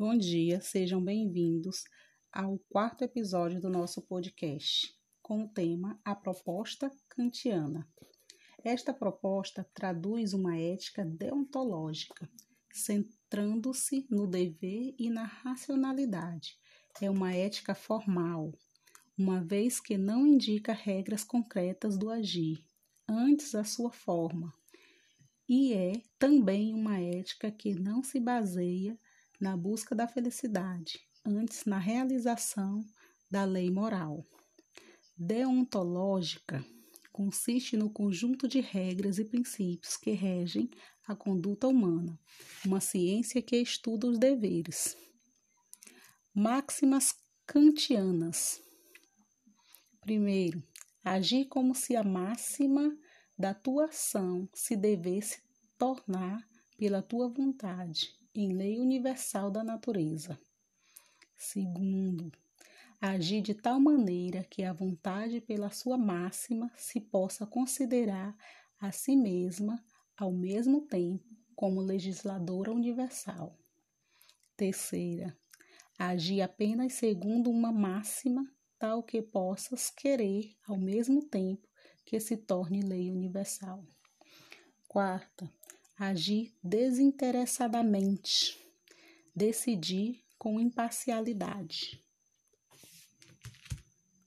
Bom dia, sejam bem-vindos ao quarto episódio do nosso podcast, com o tema A Proposta Kantiana. Esta proposta traduz uma ética deontológica, centrando-se no dever e na racionalidade. É uma ética formal, uma vez que não indica regras concretas do agir, antes a sua forma. E é também uma ética que não se baseia na busca da felicidade, antes na realização da lei moral. Deontológica consiste no conjunto de regras e princípios que regem a conduta humana, uma ciência que estuda os deveres. Máximas kantianas. Primeiro, agir como se a máxima da tua ação se devesse tornar pela tua vontade em lei universal da natureza. Segundo, agir de tal maneira que a vontade pela sua máxima se possa considerar a si mesma ao mesmo tempo como legisladora universal. Terceira, agir apenas segundo uma máxima tal que possas querer ao mesmo tempo que se torne lei universal. Quarta, agir desinteressadamente, decidir com imparcialidade.